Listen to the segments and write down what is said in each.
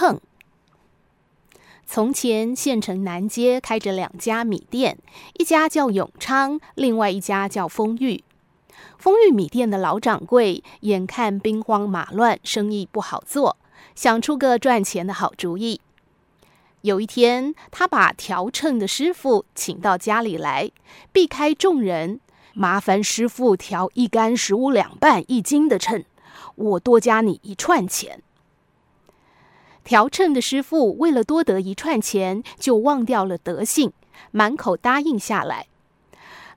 秤。从前县城南街开着两家米店，一家叫永昌，另外一家叫丰裕。丰裕米店的老掌柜眼看兵荒马乱，生意不好做，想出个赚钱的好主意。有一天，他把调秤的师傅请到家里来，避开众人，麻烦师傅调一竿十五两半一斤的秤，我多加你一串钱。调秤的师傅为了多得一串钱，就忘掉了德性，满口答应下来。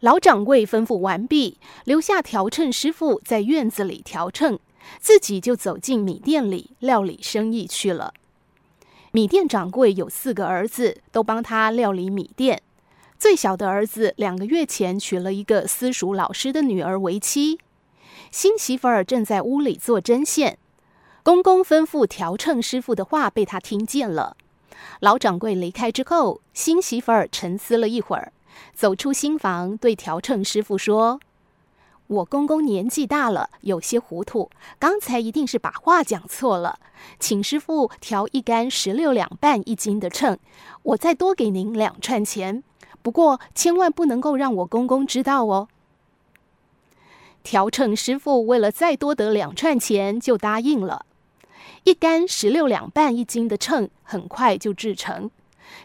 老掌柜吩咐完毕，留下调秤师傅在院子里调秤，自己就走进米店里料理生意去了。米店掌柜有四个儿子，都帮他料理米店。最小的儿子两个月前娶了一个私塾老师的女儿为妻，新媳妇儿正在屋里做针线。公公吩咐调秤师傅的话被他听见了。老掌柜离开之后，新媳妇儿沉思了一会儿，走出新房，对调秤师傅说：“我公公年纪大了，有些糊涂，刚才一定是把话讲错了。请师傅调一杆十六两半一斤的秤，我再多给您两串钱。不过千万不能够让我公公知道哦。”调秤师傅为了再多得两串钱，就答应了。一杆十六两半一斤的秤很快就制成。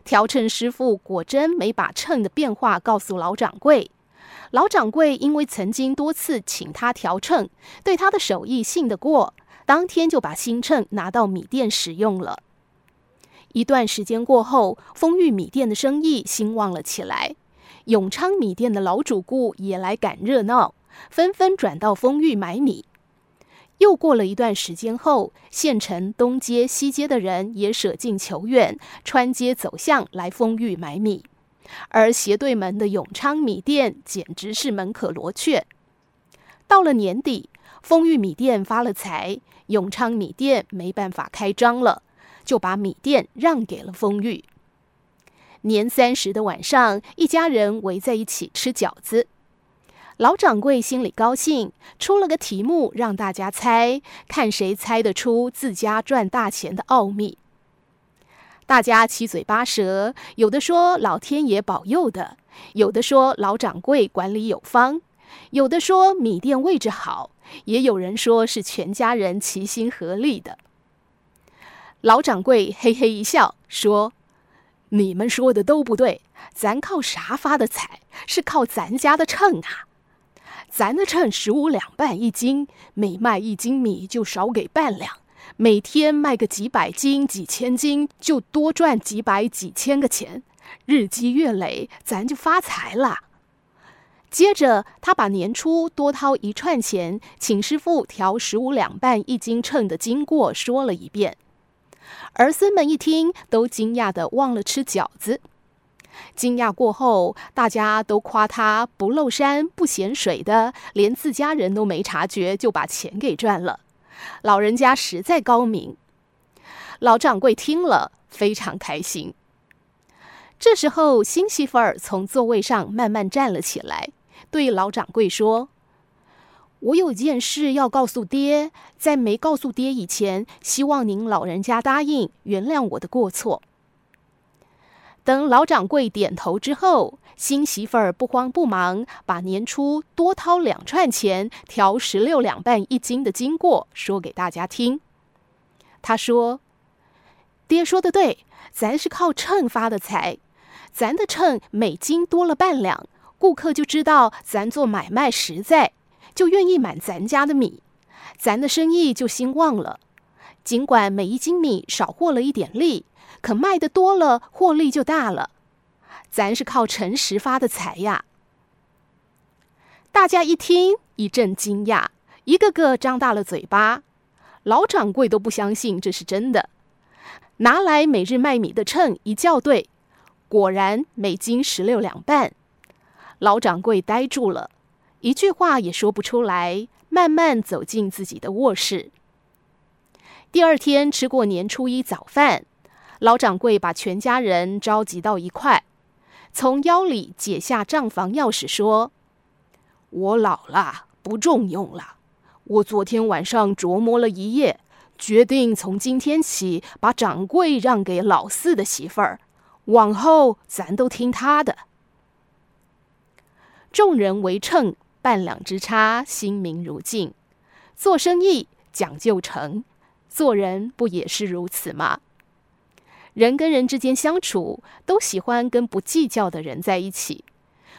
调秤师傅果真没把秤的变化告诉老掌柜。老掌柜因为曾经多次请他调秤，对他的手艺信得过，当天就把新秤拿到米店使用了。一段时间过后，丰裕米店的生意兴旺了起来。永昌米店的老主顾也来赶热闹，纷纷转到丰裕买米。又过了一段时间后，县城东街、西街的人也舍近求远，穿街走巷来丰裕买米，而斜对门的永昌米店简直是门可罗雀。到了年底，丰裕米店发了财，永昌米店没办法开张了，就把米店让给了丰裕。年三十的晚上，一家人围在一起吃饺子。老掌柜心里高兴，出了个题目让大家猜，看谁猜得出自家赚大钱的奥秘。大家七嘴八舌，有的说老天爷保佑的，有的说老掌柜管理有方，有的说米店位置好，也有人说是全家人齐心合力的。老掌柜嘿嘿一笑，说：“你们说的都不对，咱靠啥发的财？是靠咱家的秤啊！”咱的秤十五两半一斤，每卖一斤米就少给半两，每天卖个几百斤、几千斤，就多赚几百、几千个钱，日积月累，咱就发财了。接着，他把年初多掏一串钱请师傅调十五两半一斤秤的经过说了一遍，儿孙们一听，都惊讶的忘了吃饺子。惊讶过后，大家都夸他不露山不嫌水的，连自家人都没察觉就把钱给赚了。老人家实在高明。老掌柜听了非常开心。这时候，新媳妇儿从座位上慢慢站了起来，对老掌柜说：“我有件事要告诉爹，在没告诉爹以前，希望您老人家答应原谅我的过错。”等老掌柜点头之后，新媳妇儿不慌不忙，把年初多掏两串钱调十六两半一斤的经过说给大家听。他说：“爹说的对，咱是靠秤发的财，咱的秤每斤多了半两，顾客就知道咱做买卖实在，就愿意买咱家的米，咱的生意就兴旺了。尽管每一斤米少获了一点利。”可卖得多了，获利就大了。咱是靠诚实发的财呀！大家一听，一阵惊讶，一个个张大了嘴巴。老掌柜都不相信这是真的，拿来每日卖米的秤一校对，果然每斤十六两半。老掌柜呆住了，一句话也说不出来，慢慢走进自己的卧室。第二天吃过年初一早饭。老掌柜把全家人召集到一块，从腰里解下账房钥匙，说：“我老了，不中用了。我昨天晚上琢磨了一夜，决定从今天起把掌柜让给老四的媳妇儿，往后咱都听他的。众人为秤，半两之差，心明如镜。做生意讲究诚，做人不也是如此吗？人跟人之间相处，都喜欢跟不计较的人在一起。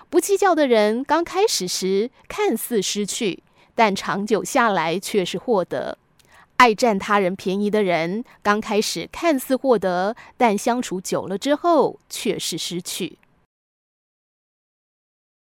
不计较的人，刚开始时看似失去，但长久下来却是获得。爱占他人便宜的人，刚开始看似获得，但相处久了之后却是失去。